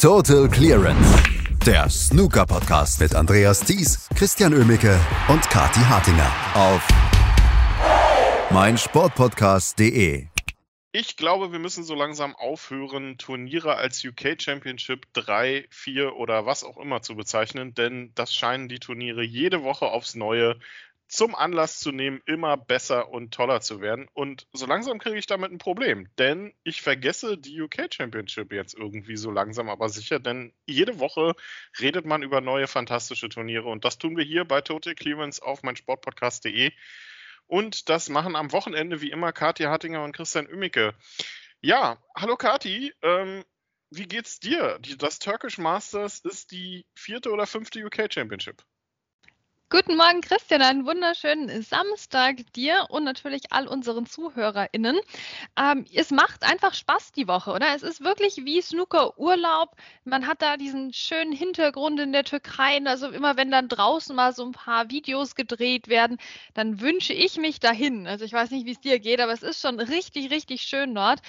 Total Clearance. Der Snooker Podcast mit Andreas Thies, Christian Ömicke und Kati Hartinger auf meinsportpodcast.de. Ich glaube, wir müssen so langsam aufhören, Turniere als UK Championship 3, 4 oder was auch immer zu bezeichnen, denn das scheinen die Turniere jede Woche aufs Neue zum Anlass zu nehmen, immer besser und toller zu werden. Und so langsam kriege ich damit ein Problem, denn ich vergesse die UK Championship jetzt irgendwie so langsam, aber sicher, denn jede Woche redet man über neue fantastische Turniere und das tun wir hier bei Total Clearance auf meinsportpodcast.de. Und das machen am Wochenende wie immer Kathi Hartinger und Christian Ümmicke. Ja, hallo Kathi, ähm, wie geht's dir? Die, das Turkish Masters ist die vierte oder fünfte UK Championship. Guten Morgen, Christian. Einen wunderschönen Samstag dir und natürlich all unseren ZuhörerInnen. Ähm, es macht einfach Spaß die Woche, oder? Es ist wirklich wie Snooker-Urlaub. Man hat da diesen schönen Hintergrund in der Türkei. Also immer wenn dann draußen mal so ein paar Videos gedreht werden, dann wünsche ich mich dahin. Also ich weiß nicht, wie es dir geht, aber es ist schon richtig, richtig schön dort.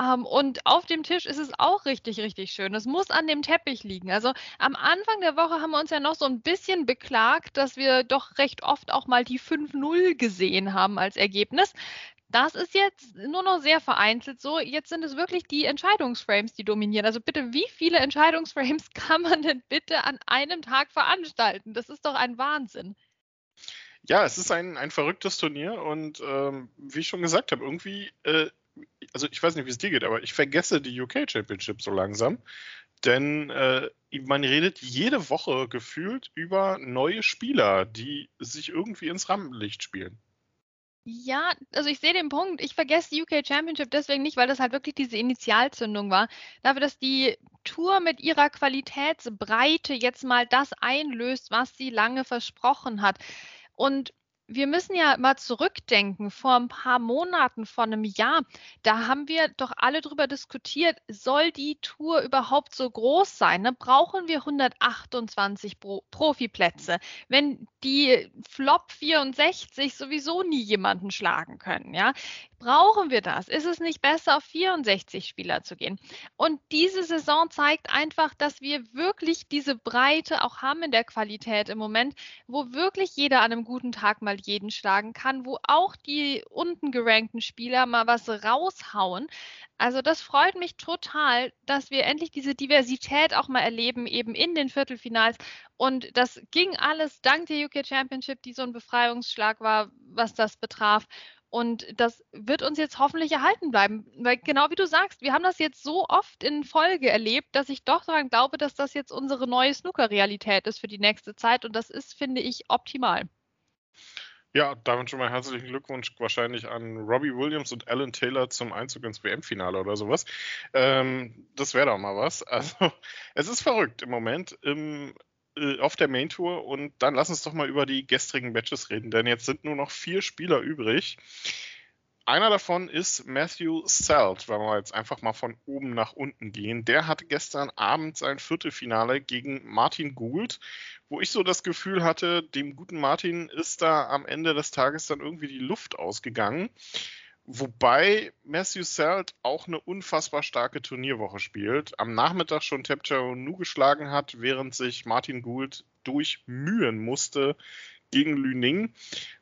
Ähm, und auf dem Tisch ist es auch richtig, richtig schön. Es muss an dem Teppich liegen. Also am Anfang der Woche haben wir uns ja noch so ein bisschen beklagt, dass wir wir doch recht oft auch mal die 5-0 gesehen haben als Ergebnis. Das ist jetzt nur noch sehr vereinzelt so. Jetzt sind es wirklich die Entscheidungsframes, die dominieren. Also bitte, wie viele Entscheidungsframes kann man denn bitte an einem Tag veranstalten? Das ist doch ein Wahnsinn. Ja, es ist ein, ein verrücktes Turnier und ähm, wie ich schon gesagt habe, irgendwie, äh, also ich weiß nicht, wie es dir geht, aber ich vergesse die UK Championship so langsam. Denn äh, man redet jede Woche gefühlt über neue Spieler, die sich irgendwie ins Rampenlicht spielen. Ja, also ich sehe den Punkt. Ich vergesse die UK Championship deswegen nicht, weil das halt wirklich diese Initialzündung war. Dafür, dass die Tour mit ihrer Qualitätsbreite jetzt mal das einlöst, was sie lange versprochen hat. Und wir müssen ja mal zurückdenken, vor ein paar Monaten, vor einem Jahr, da haben wir doch alle darüber diskutiert, soll die Tour überhaupt so groß sein? Ne? Brauchen wir 128 Pro Profiplätze, wenn die Flop 64 sowieso nie jemanden schlagen können? Ja? Brauchen wir das? Ist es nicht besser, auf 64 Spieler zu gehen? Und diese Saison zeigt einfach, dass wir wirklich diese Breite auch haben in der Qualität im Moment, wo wirklich jeder an einem guten Tag mal jeden schlagen kann, wo auch die unten gerankten Spieler mal was raushauen. Also das freut mich total, dass wir endlich diese Diversität auch mal erleben, eben in den Viertelfinals. Und das ging alles dank der UK Championship, die so ein Befreiungsschlag war, was das betraf. Und das wird uns jetzt hoffentlich erhalten bleiben. Weil genau wie du sagst, wir haben das jetzt so oft in Folge erlebt, dass ich doch daran glaube, dass das jetzt unsere neue Snooker-Realität ist für die nächste Zeit. Und das ist, finde ich, optimal. Ja, damit schon mal herzlichen Glückwunsch wahrscheinlich an Robbie Williams und Alan Taylor zum Einzug ins WM-Finale oder sowas. Ähm, das wäre doch mal was. Also, es ist verrückt im Moment. Im äh, auf der Main Tour und dann lass uns doch mal über die gestrigen Matches reden, denn jetzt sind nur noch vier Spieler übrig. Einer davon ist Matthew Selt, wenn wir jetzt einfach mal von oben nach unten gehen. Der hatte gestern Abend sein Viertelfinale gegen Martin Gould, wo ich so das Gefühl hatte, dem guten Martin ist da am Ende des Tages dann irgendwie die Luft ausgegangen. Wobei Matthew Selt auch eine unfassbar starke Turnierwoche spielt. Am Nachmittag schon Nu geschlagen hat, während sich Martin Gould durchmühen musste gegen Lüning.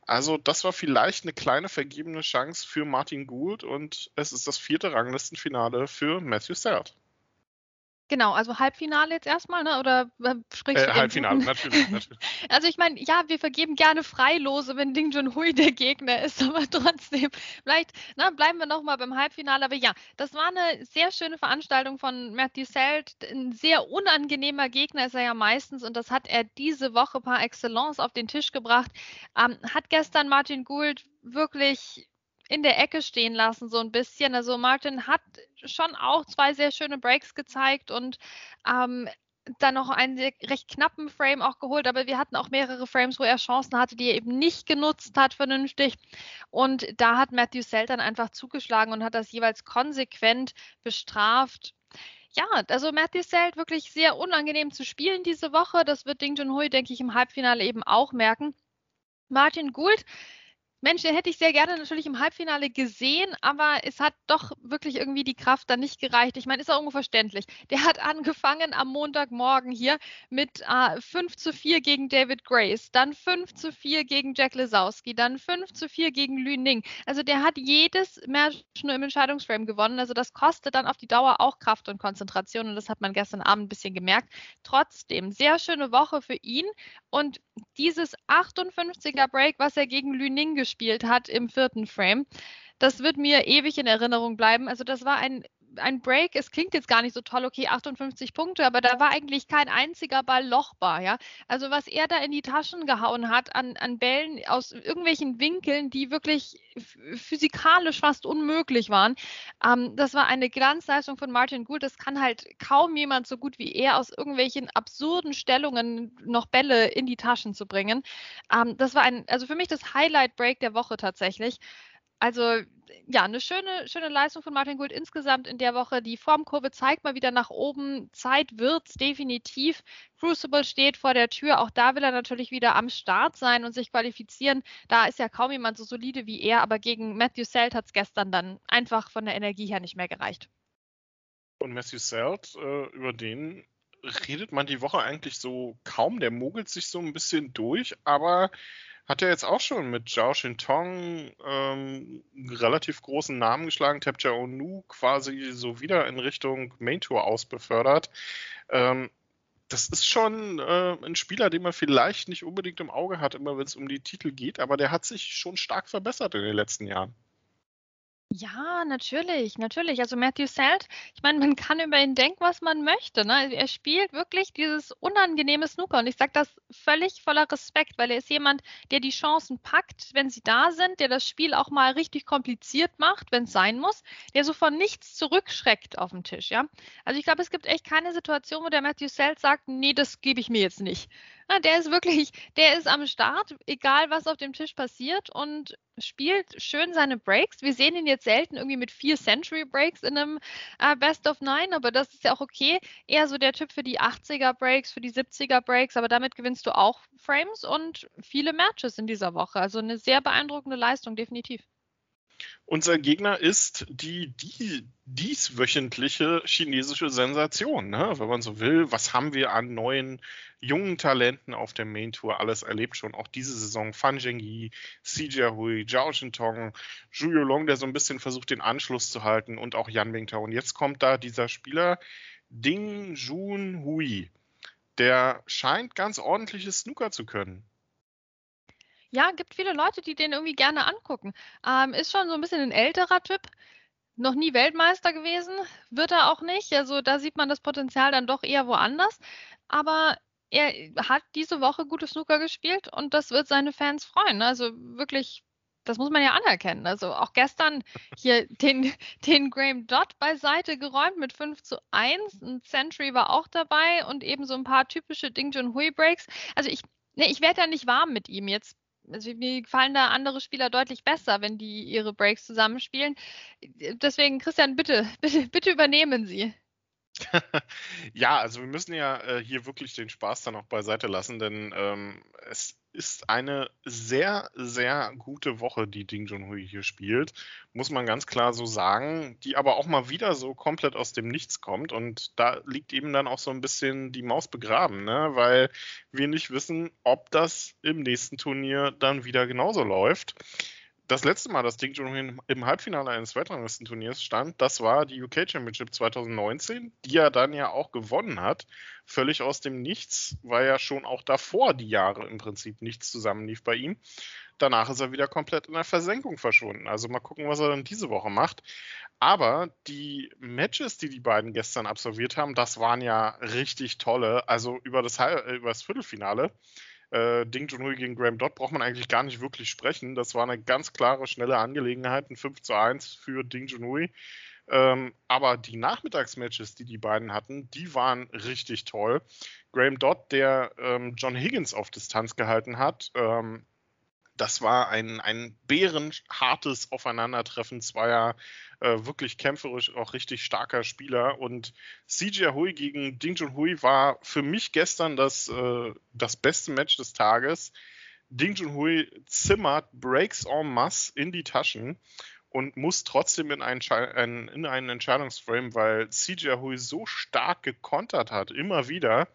Also das war vielleicht eine kleine vergebene Chance für Martin Gould und es ist das vierte Ranglistenfinale für Matthew Selt. Genau, also Halbfinale jetzt erstmal, ne? Oder äh, sprichst äh, du Halbfinale, natürlich, natürlich. Also ich meine, ja, wir vergeben gerne Freilose, wenn Ding Junhui der Gegner ist, aber trotzdem, vielleicht na, bleiben wir nochmal beim Halbfinale. Aber ja, das war eine sehr schöne Veranstaltung von Matthew Selt. Ein sehr unangenehmer Gegner ist er ja meistens und das hat er diese Woche par excellence auf den Tisch gebracht. Ähm, hat gestern Martin Gould wirklich in der Ecke stehen lassen, so ein bisschen. Also Martin hat schon auch zwei sehr schöne Breaks gezeigt und ähm, dann noch einen recht knappen Frame auch geholt, aber wir hatten auch mehrere Frames, wo er Chancen hatte, die er eben nicht genutzt hat vernünftig. Und da hat Matthew Seltern einfach zugeschlagen und hat das jeweils konsequent bestraft. Ja, also Matthew Selt wirklich sehr unangenehm zu spielen diese Woche. Das wird Ding Junhui, denke ich, im Halbfinale eben auch merken. Martin Gould Mensch, den hätte ich sehr gerne natürlich im Halbfinale gesehen, aber es hat doch wirklich irgendwie die Kraft dann nicht gereicht. Ich meine, ist auch irgendwo verständlich. Der hat angefangen am Montagmorgen hier mit äh, 5 zu 4 gegen David Grace, dann 5 zu 4 gegen Jack Lesowski, dann 5 zu 4 gegen Lü Ning. Also der hat jedes Match nur im Entscheidungsframe gewonnen. Also das kostet dann auf die Dauer auch Kraft und Konzentration und das hat man gestern Abend ein bisschen gemerkt. Trotzdem, sehr schöne Woche für ihn und dieses 58er Break, was er gegen Lü Ning gespielt gespielt hat im vierten Frame. Das wird mir ewig in Erinnerung bleiben. Also das war ein ein Break, es klingt jetzt gar nicht so toll, okay, 58 Punkte, aber da war eigentlich kein einziger Ball lochbar, ja. Also was er da in die Taschen gehauen hat an, an Bällen aus irgendwelchen Winkeln, die wirklich physikalisch fast unmöglich waren, ähm, das war eine Glanzleistung von Martin Gould. Das kann halt kaum jemand so gut wie er aus irgendwelchen absurden Stellungen noch Bälle in die Taschen zu bringen. Ähm, das war ein, also für mich das Highlight-Break der Woche tatsächlich also ja, eine schöne, schöne Leistung von Martin Gould insgesamt in der Woche. Die Formkurve zeigt mal wieder nach oben. Zeit wird's definitiv. Crucible steht vor der Tür. Auch da will er natürlich wieder am Start sein und sich qualifizieren. Da ist ja kaum jemand so solide wie er, aber gegen Matthew Selt hat es gestern dann einfach von der Energie her nicht mehr gereicht. Und Matthew Selt, äh, über den redet man die Woche eigentlich so kaum. Der mogelt sich so ein bisschen durch, aber hat er jetzt auch schon mit Zhao Shintong ähm, relativ großen Namen geschlagen, Tapja Onu quasi so wieder in Richtung Main Tour ausbefördert. Ähm, das ist schon äh, ein Spieler, den man vielleicht nicht unbedingt im Auge hat, immer wenn es um die Titel geht, aber der hat sich schon stark verbessert in den letzten Jahren. Ja, natürlich, natürlich. Also Matthew Selt, ich meine, man kann über ihn denken, was man möchte. Ne? Also er spielt wirklich dieses unangenehme Snooker und ich sage das völlig voller Respekt, weil er ist jemand, der die Chancen packt, wenn sie da sind, der das Spiel auch mal richtig kompliziert macht, wenn es sein muss, der so von nichts zurückschreckt auf dem Tisch. Ja, also ich glaube, es gibt echt keine Situation, wo der Matthew Selt sagt, nee, das gebe ich mir jetzt nicht. Ja, der ist wirklich, der ist am Start, egal was auf dem Tisch passiert und spielt schön seine Breaks. Wir sehen ihn jetzt selten irgendwie mit vier Century Breaks in einem äh, Best of Nine, aber das ist ja auch okay. Eher so der Typ für die 80er Breaks, für die 70er Breaks, aber damit gewinnst du auch Frames und viele Matches in dieser Woche. Also eine sehr beeindruckende Leistung, definitiv. Unser Gegner ist die, die dieswöchentliche chinesische Sensation, ne? wenn man so will. Was haben wir an neuen jungen Talenten auf der Main Tour alles erlebt schon? Auch diese Saison Fan Zhengyi, Si Jiahui, Zhao Shintong, Zhu Yolong, der so ein bisschen versucht, den Anschluss zu halten und auch Yan Bingtao. Und jetzt kommt da dieser Spieler Ding Junhui. Der scheint ganz ordentliches Snooker zu können. Ja, gibt viele Leute, die den irgendwie gerne angucken. Ähm, ist schon so ein bisschen ein älterer Typ. Noch nie Weltmeister gewesen, wird er auch nicht. Also da sieht man das Potenzial dann doch eher woanders. Aber er hat diese Woche gute Snooker gespielt und das wird seine Fans freuen. Also wirklich, das muss man ja anerkennen. Also auch gestern hier den, den Graham Dodd beiseite geräumt mit 5 zu 1. Ein Century war auch dabei und eben so ein paar typische Ding Junhui Breaks. Also ich, ne, ich werde ja nicht warm mit ihm. Jetzt also mir gefallen da andere Spieler deutlich besser, wenn die ihre Breaks zusammenspielen. Deswegen, Christian, bitte, bitte, bitte übernehmen Sie. Ja, also wir müssen ja äh, hier wirklich den Spaß dann auch beiseite lassen, denn ähm, es ist eine sehr, sehr gute Woche, die Ding Junhui hier spielt, muss man ganz klar so sagen, die aber auch mal wieder so komplett aus dem Nichts kommt und da liegt eben dann auch so ein bisschen die Maus begraben, ne? weil wir nicht wissen, ob das im nächsten Turnier dann wieder genauso läuft das letzte Mal, dass Ding Junhui im Halbfinale eines Weltranglistenturniers stand, das war die UK Championship 2019, die er dann ja auch gewonnen hat. Völlig aus dem Nichts, weil ja schon auch davor die Jahre im Prinzip nichts zusammenlief bei ihm. Danach ist er wieder komplett in der Versenkung verschwunden. Also mal gucken, was er dann diese Woche macht. Aber die Matches, die die beiden gestern absolviert haben, das waren ja richtig tolle. Also über das, über das Viertelfinale äh, Ding Junhui gegen Graham Dodd braucht man eigentlich gar nicht wirklich sprechen. Das war eine ganz klare, schnelle Angelegenheit, ein 5 zu 1 für Ding Junhui. Ähm, aber die Nachmittagsmatches, die die beiden hatten, die waren richtig toll. Graham Dodd, der ähm, John Higgins auf Distanz gehalten hat, ähm, das war ein, ein bärenhartes Aufeinandertreffen zweier äh, wirklich kämpferisch auch richtig starker Spieler. Und CJ Hui gegen Ding Junhui war für mich gestern das, äh, das beste Match des Tages. Ding Junhui zimmert Breaks en masse in die Taschen und muss trotzdem in einen, in einen Entscheidungsframe, weil CJ Hui so stark gekontert hat, immer wieder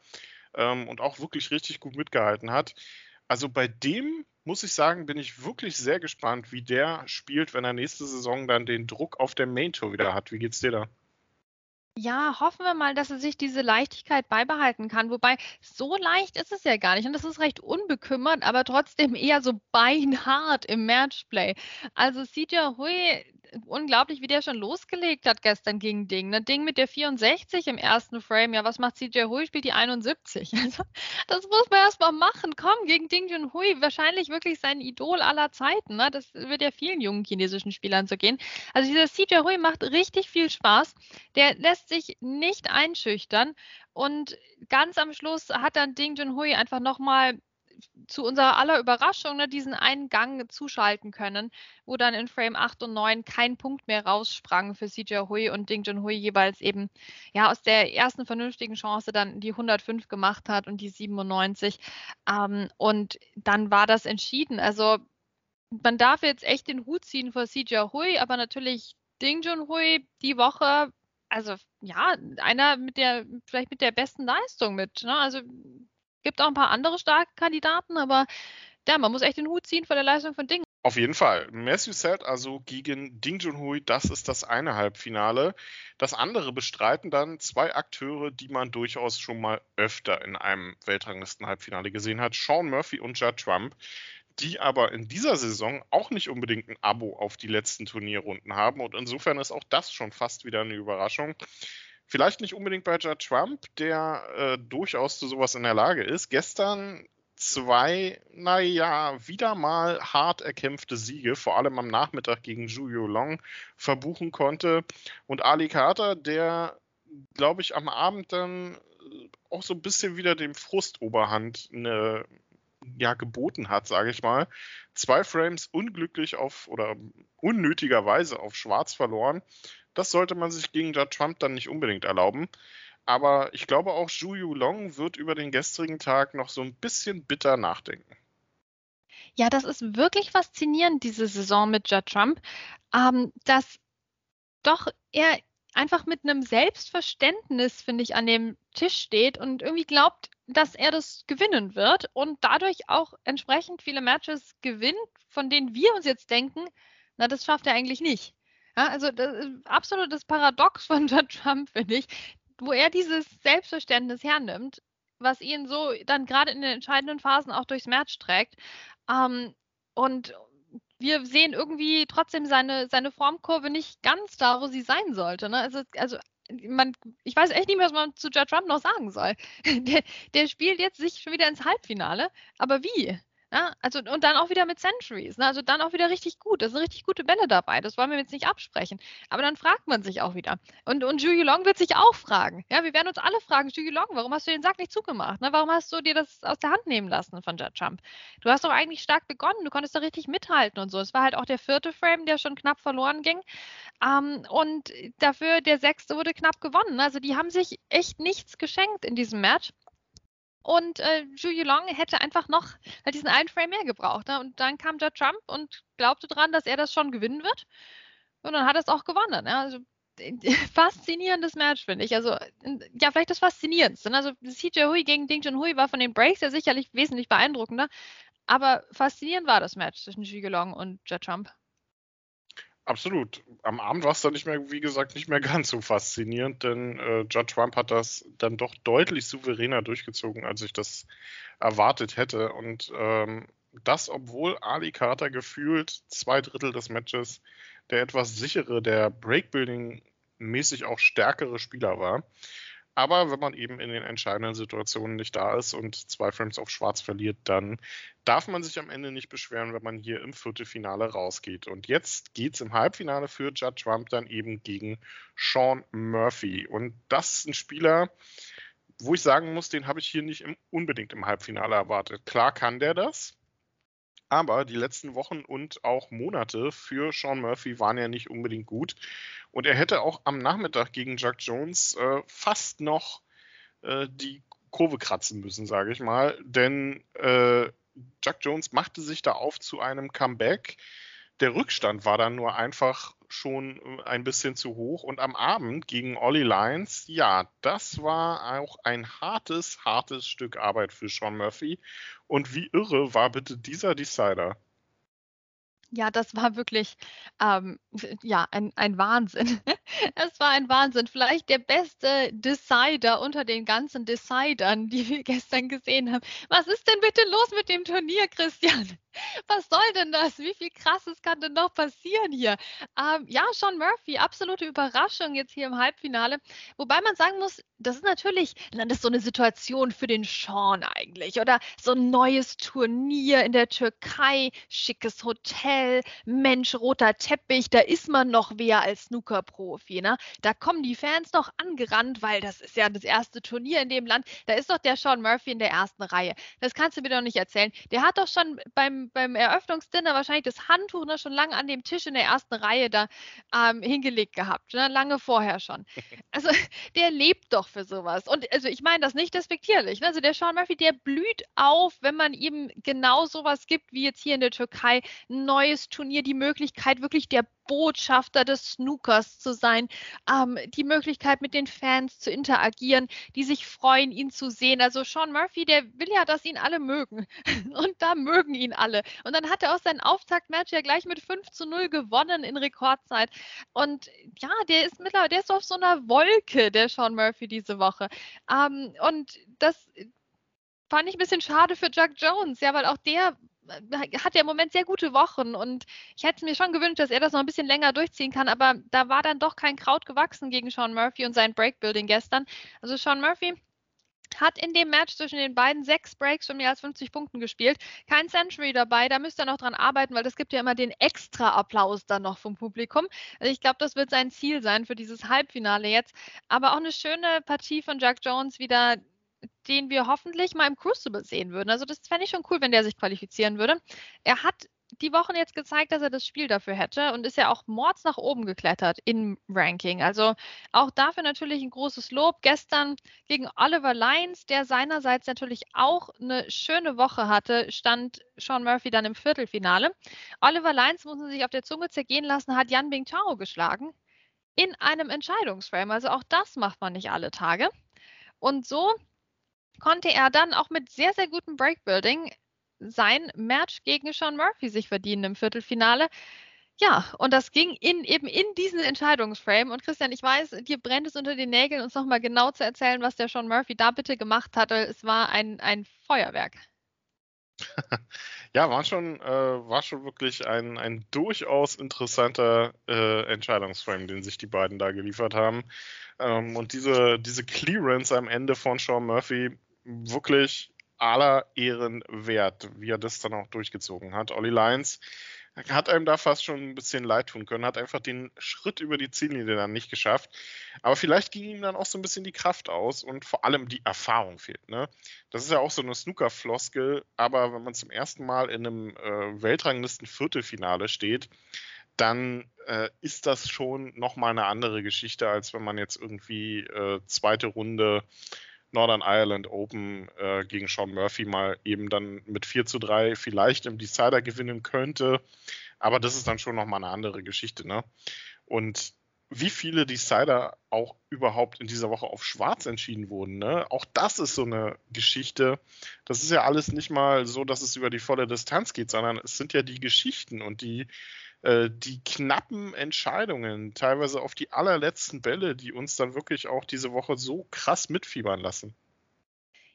ähm, und auch wirklich richtig gut mitgehalten hat. Also bei dem muss ich sagen, bin ich wirklich sehr gespannt, wie der spielt, wenn er nächste Saison dann den Druck auf der Main Tour wieder hat. Wie geht's dir da? Ja, hoffen wir mal, dass er sich diese Leichtigkeit beibehalten kann. Wobei, so leicht ist es ja gar nicht. Und das ist recht unbekümmert, aber trotzdem eher so beinhart im Matchplay. Also CJ Hui unglaublich, wie der schon losgelegt hat gestern gegen Ding. Ne? Ding mit der 64 im ersten Frame. Ja, was macht CJ Hui? Spielt die 71. Also, das muss man erstmal machen. Komm, gegen Ding Junhui. Wahrscheinlich wirklich sein Idol aller Zeiten. Ne? Das wird ja vielen jungen chinesischen Spielern so gehen. Also, dieser CJ Hui macht richtig viel Spaß. Der lässt sich nicht einschüchtern. Und ganz am Schluss hat dann Ding Junhui einfach nochmal zu unserer aller Überraschung ne, diesen einen Gang zuschalten können, wo dann in Frame 8 und 9 kein Punkt mehr raussprang für CJ Hui und Ding Junhui jeweils eben ja aus der ersten vernünftigen Chance dann die 105 gemacht hat und die 97. Ähm, und dann war das entschieden. Also man darf jetzt echt den Hut ziehen vor CJ Hui, aber natürlich Ding Junhui die Woche also ja, einer mit der, vielleicht mit der besten Leistung mit. Ne? Also Gibt auch ein paar andere starke Kandidaten, aber ja, man muss echt den Hut ziehen vor der Leistung von Ding. Auf jeden Fall. Matthew Set also gegen Ding Junhui, das ist das eine Halbfinale. Das andere bestreiten dann zwei Akteure, die man durchaus schon mal öfter in einem Weltranglisten-Halbfinale gesehen hat: Sean Murphy und Judd Trump, die aber in dieser Saison auch nicht unbedingt ein Abo auf die letzten Turnierrunden haben. Und insofern ist auch das schon fast wieder eine Überraschung. Vielleicht nicht unbedingt bei Judge Trump, der äh, durchaus zu sowas in der Lage ist. Gestern zwei, naja, wieder mal hart erkämpfte Siege, vor allem am Nachmittag gegen Zhu Long, verbuchen konnte. Und Ali Carter, der, glaube ich, am Abend dann auch so ein bisschen wieder dem Frustoberhand eine, ja, geboten hat, sage ich mal. Zwei Frames unglücklich auf oder unnötigerweise auf Schwarz verloren. Das sollte man sich gegen Judd Trump dann nicht unbedingt erlauben. Aber ich glaube auch Zhu Yu Long wird über den gestrigen Tag noch so ein bisschen bitter nachdenken. Ja, das ist wirklich faszinierend, diese Saison mit Judd Trump, ähm, dass doch er einfach mit einem Selbstverständnis, finde ich, an dem Tisch steht und irgendwie glaubt, dass er das gewinnen wird und dadurch auch entsprechend viele Matches gewinnt, von denen wir uns jetzt denken, na, das schafft er eigentlich nicht. Ja, also das ist absolutes Paradox von Judd Trump, finde ich, wo er dieses Selbstverständnis hernimmt, was ihn so dann gerade in den entscheidenden Phasen auch durchs Match trägt. Ähm, und wir sehen irgendwie trotzdem seine, seine Formkurve nicht ganz da, wo sie sein sollte. Ne? Also, also man, ich weiß echt nicht mehr, was man zu Judd Trump noch sagen soll. Der, der spielt jetzt sich schon wieder ins Halbfinale, aber wie? Ja, also und dann auch wieder mit Centuries. Ne? Also dann auch wieder richtig gut. Da sind richtig gute Bälle dabei. Das wollen wir jetzt nicht absprechen. Aber dann fragt man sich auch wieder. Und, und Juju Long wird sich auch fragen. Ja, wir werden uns alle fragen, Juju Long, warum hast du den Sack nicht zugemacht? Ne? Warum hast du dir das aus der Hand nehmen lassen von Judd Trump? Du hast doch eigentlich stark begonnen. Du konntest da richtig mithalten und so. Es war halt auch der vierte Frame, der schon knapp verloren ging. Ähm, und dafür der sechste wurde knapp gewonnen. Also die haben sich echt nichts geschenkt in diesem Match. Und äh, Zhu Yulong hätte einfach noch halt diesen einen Frame mehr gebraucht. Ne? Und dann kam Judd Trump und glaubte dran, dass er das schon gewinnen wird. Und dann hat er es auch gewonnen. Ne? Also faszinierendes Match, finde ich. Also, ja, vielleicht das Faszinierendste. Ne? Also, CJ Hui gegen Ding Junhui war von den Breaks ja sicherlich wesentlich beeindruckender. Aber faszinierend war das Match zwischen Zhu Yulong und Judd Trump. Absolut. Am Abend war es dann nicht mehr, wie gesagt, nicht mehr ganz so faszinierend, denn äh, Judge Trump hat das dann doch deutlich souveräner durchgezogen, als ich das erwartet hätte. Und ähm, das, obwohl Ali Carter gefühlt zwei Drittel des Matches der etwas sichere, der Breakbuilding-mäßig auch stärkere Spieler war. Aber wenn man eben in den entscheidenden Situationen nicht da ist und zwei Frames auf Schwarz verliert, dann darf man sich am Ende nicht beschweren, wenn man hier im Viertelfinale rausgeht. Und jetzt geht es im Halbfinale für Judd Trump dann eben gegen Sean Murphy. Und das ist ein Spieler, wo ich sagen muss, den habe ich hier nicht im, unbedingt im Halbfinale erwartet. Klar kann der das. Aber die letzten Wochen und auch Monate für Sean Murphy waren ja nicht unbedingt gut. Und er hätte auch am Nachmittag gegen Jack Jones äh, fast noch äh, die Kurve kratzen müssen, sage ich mal. Denn äh, Jack Jones machte sich da auf zu einem Comeback. Der Rückstand war dann nur einfach schon äh, ein bisschen zu hoch. Und am Abend gegen Ollie Lyons, ja, das war auch ein hartes, hartes Stück Arbeit für Sean Murphy. Und wie irre war bitte dieser Decider? Ja, das war wirklich ähm, ja, ein, ein Wahnsinn. Es war ein Wahnsinn. Vielleicht der beste Decider unter den ganzen Decidern, die wir gestern gesehen haben. Was ist denn bitte los mit dem Turnier, Christian? Was soll denn das? Wie viel Krasses kann denn noch passieren hier? Ähm, ja, Sean Murphy, absolute Überraschung jetzt hier im Halbfinale. Wobei man sagen muss, das ist natürlich, das ist so eine Situation für den Sean eigentlich. Oder so ein neues Turnier in der Türkei, schickes Hotel, Mensch, roter Teppich, da ist man noch wer als Snooker-Profi. Ne? Da kommen die Fans noch angerannt, weil das ist ja das erste Turnier in dem Land. Da ist doch der Sean Murphy in der ersten Reihe. Das kannst du mir doch nicht erzählen. Der hat doch schon beim beim, Eröffnungsdinner wahrscheinlich das Handtuch ne, schon lange an dem Tisch in der ersten Reihe da ähm, hingelegt gehabt, ne, lange vorher schon. Also der lebt doch für sowas. Und also ich meine das nicht despektierlich. Ne? Also der Sean Murphy, der blüht auf, wenn man ihm genau sowas gibt, wie jetzt hier in der Türkei, ein neues Turnier, die Möglichkeit wirklich der Botschafter des Snookers zu sein, ähm, die Möglichkeit mit den Fans zu interagieren, die sich freuen, ihn zu sehen. Also Sean Murphy, der will ja, dass ihn alle mögen. Und da mögen ihn alle. Und dann hat er auch sein Auftaktmatch ja gleich mit 5 zu 0 gewonnen in Rekordzeit. Und ja, der ist mittlerweile, der ist auf so einer Wolke, der Sean Murphy diese Woche. Ähm, und das fand ich ein bisschen schade für Jack Jones, ja, weil auch der hat ja im Moment sehr gute Wochen und ich hätte mir schon gewünscht, dass er das noch ein bisschen länger durchziehen kann, aber da war dann doch kein Kraut gewachsen gegen Sean Murphy und sein Breakbuilding gestern. Also Sean Murphy hat in dem Match zwischen den beiden sechs Breaks von mehr als 50 Punkten gespielt. Kein Century dabei, da müsste er noch dran arbeiten, weil das gibt ja immer den extra Applaus dann noch vom Publikum. Also ich glaube, das wird sein Ziel sein für dieses Halbfinale jetzt. Aber auch eine schöne Partie von Jack Jones wieder den wir hoffentlich mal im Crucible sehen würden. Also das fände ich schon cool, wenn der sich qualifizieren würde. Er hat die Wochen jetzt gezeigt, dass er das Spiel dafür hätte und ist ja auch mords nach oben geklettert im Ranking. Also auch dafür natürlich ein großes Lob. Gestern gegen Oliver Lyons, der seinerseits natürlich auch eine schöne Woche hatte, stand Sean Murphy dann im Viertelfinale. Oliver Lyons, muss man sich auf der Zunge zergehen lassen, hat Yan Bing Chao geschlagen in einem Entscheidungsframe. Also auch das macht man nicht alle Tage. Und so konnte er dann auch mit sehr, sehr gutem Breakbuilding sein Match gegen Sean Murphy sich verdienen im Viertelfinale. Ja, und das ging in, eben in diesen Entscheidungsframe. Und Christian, ich weiß, dir brennt es unter den Nägeln, uns nochmal genau zu erzählen, was der Sean Murphy da bitte gemacht hatte. Es war ein, ein Feuerwerk. ja, war schon, äh, war schon wirklich ein, ein durchaus interessanter äh, Entscheidungsframe, den sich die beiden da geliefert haben. Ähm, und diese, diese Clearance am Ende von Sean Murphy wirklich aller Ehren wert, wie er das dann auch durchgezogen hat. Olli Lyons hat einem da fast schon ein bisschen leid tun können, hat einfach den Schritt über die Ziellinie dann nicht geschafft. Aber vielleicht ging ihm dann auch so ein bisschen die Kraft aus und vor allem die Erfahrung fehlt. Ne? Das ist ja auch so eine Snooker-Floskel, aber wenn man zum ersten Mal in einem äh, Weltranglisten-Viertelfinale steht, dann äh, ist das schon nochmal eine andere Geschichte, als wenn man jetzt irgendwie äh, zweite Runde Northern Ireland Open äh, gegen Sean Murphy mal eben dann mit 4 zu 3 vielleicht im Decider gewinnen könnte. Aber das ist dann schon nochmal eine andere Geschichte. Ne? Und wie viele Decider auch überhaupt in dieser Woche auf Schwarz entschieden wurden. Ne? Auch das ist so eine Geschichte. Das ist ja alles nicht mal so, dass es über die volle Distanz geht, sondern es sind ja die Geschichten und die äh, die knappen Entscheidungen, teilweise auf die allerletzten Bälle, die uns dann wirklich auch diese Woche so krass mitfiebern lassen.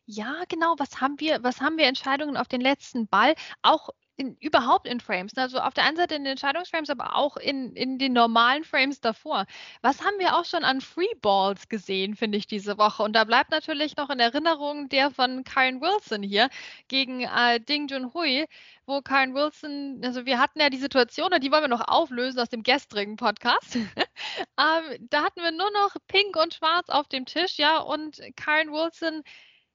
Ja, genau. Was haben wir, was haben wir Entscheidungen auf den letzten Ball? Auch in, überhaupt in Frames. Ne? Also auf der einen Seite in den Entscheidungsframes, aber auch in, in den normalen Frames davor. Was haben wir auch schon an Freeballs gesehen, finde ich, diese Woche? Und da bleibt natürlich noch in Erinnerung der von Karen Wilson hier gegen äh, Ding Junhui, wo Karen Wilson, also wir hatten ja die Situation, und die wollen wir noch auflösen aus dem gestrigen Podcast. ähm, da hatten wir nur noch Pink und Schwarz auf dem Tisch, ja, und Karen Wilson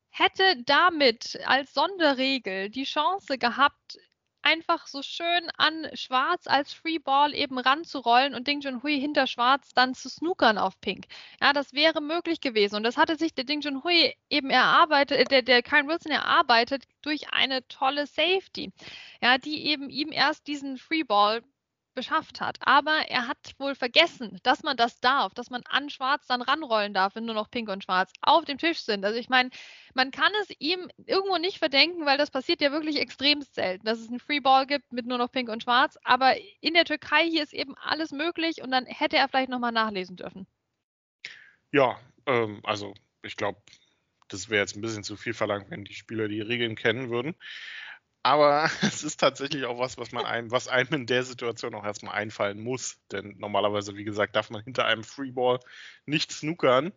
hätte damit als Sonderregel die Chance gehabt, einfach so schön an Schwarz als Freeball eben ranzurollen und Ding Junhui hinter Schwarz dann zu snookern auf Pink. Ja, das wäre möglich gewesen. Und das hatte sich der Ding Junhui eben erarbeitet, äh, der, der Karen Wilson erarbeitet durch eine tolle Safety. Ja, die eben ihm erst diesen Freeball beschafft hat. Aber er hat wohl vergessen, dass man das darf, dass man an Schwarz dann ranrollen darf, wenn nur noch Pink und Schwarz auf dem Tisch sind. Also ich meine, man kann es ihm irgendwo nicht verdenken, weil das passiert ja wirklich extrem selten, dass es einen Freeball gibt mit nur noch Pink und Schwarz. Aber in der Türkei hier ist eben alles möglich und dann hätte er vielleicht nochmal nachlesen dürfen. Ja, ähm, also ich glaube, das wäre jetzt ein bisschen zu viel verlangt, wenn die Spieler die Regeln kennen würden. Aber es ist tatsächlich auch was, was man einem, was einem in der Situation auch erstmal einfallen muss. Denn normalerweise, wie gesagt, darf man hinter einem Freeball nicht snookern.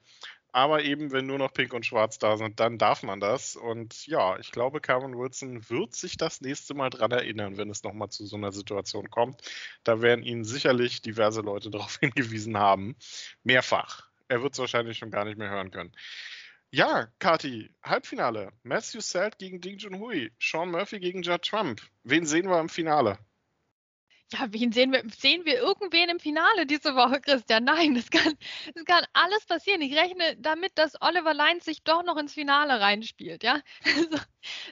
Aber eben, wenn nur noch Pink und Schwarz da sind, dann darf man das. Und ja, ich glaube, Cameron Wilson wird sich das nächste Mal dran erinnern, wenn es nochmal zu so einer Situation kommt. Da werden ihn sicherlich diverse Leute darauf hingewiesen haben. Mehrfach. Er wird es wahrscheinlich schon gar nicht mehr hören können. Ja, Kati, Halbfinale. Matthew Selt gegen Ding Junhui. Sean Murphy gegen Judd Trump. Wen sehen wir im Finale? Ja, wen sehen wir? Sehen wir irgendwen im Finale diese Woche, Christian? Nein, das kann, das kann alles passieren. Ich rechne damit, dass Oliver Lyons sich doch noch ins Finale reinspielt, ja? Also,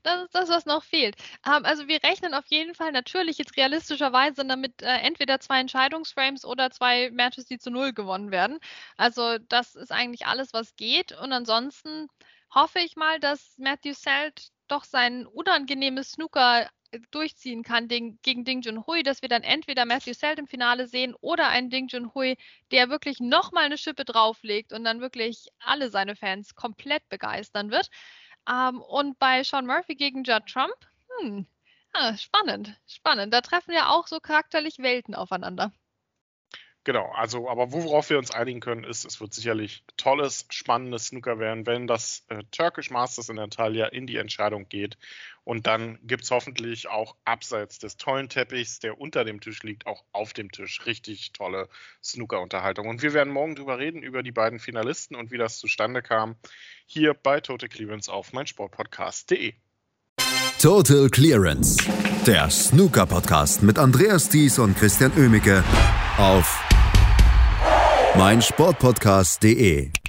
das ist das, was noch fehlt. Ähm, also wir rechnen auf jeden Fall natürlich jetzt realistischerweise damit äh, entweder zwei Entscheidungsframes oder zwei Matches, die zu null gewonnen werden. Also das ist eigentlich alles, was geht. Und ansonsten hoffe ich mal, dass Matthew Selt doch sein unangenehmes Snooker durchziehen kann gegen, gegen Ding Junhui, dass wir dann entweder Matthew Selt im Finale sehen oder einen Ding Junhui, der wirklich nochmal eine Schippe drauflegt und dann wirklich alle seine Fans komplett begeistern wird. Ähm, und bei Sean Murphy gegen Judd Trump, hm, ja, spannend, spannend. Da treffen ja auch so charakterlich Welten aufeinander. Genau, also, aber worauf wir uns einigen können, ist, es wird sicherlich tolles, spannendes Snooker werden, wenn das äh, Turkish Masters in Antalya in die Entscheidung geht. Und dann gibt es hoffentlich auch abseits des tollen Teppichs, der unter dem Tisch liegt, auch auf dem Tisch richtig tolle Snooker-Unterhaltung. Und wir werden morgen drüber reden, über die beiden Finalisten und wie das zustande kam, hier bei Total Clearance auf meinsportpodcast.de. Total Clearance, der Snooker-Podcast mit Andreas Thies und Christian Oemicke auf meinsportpodcast.de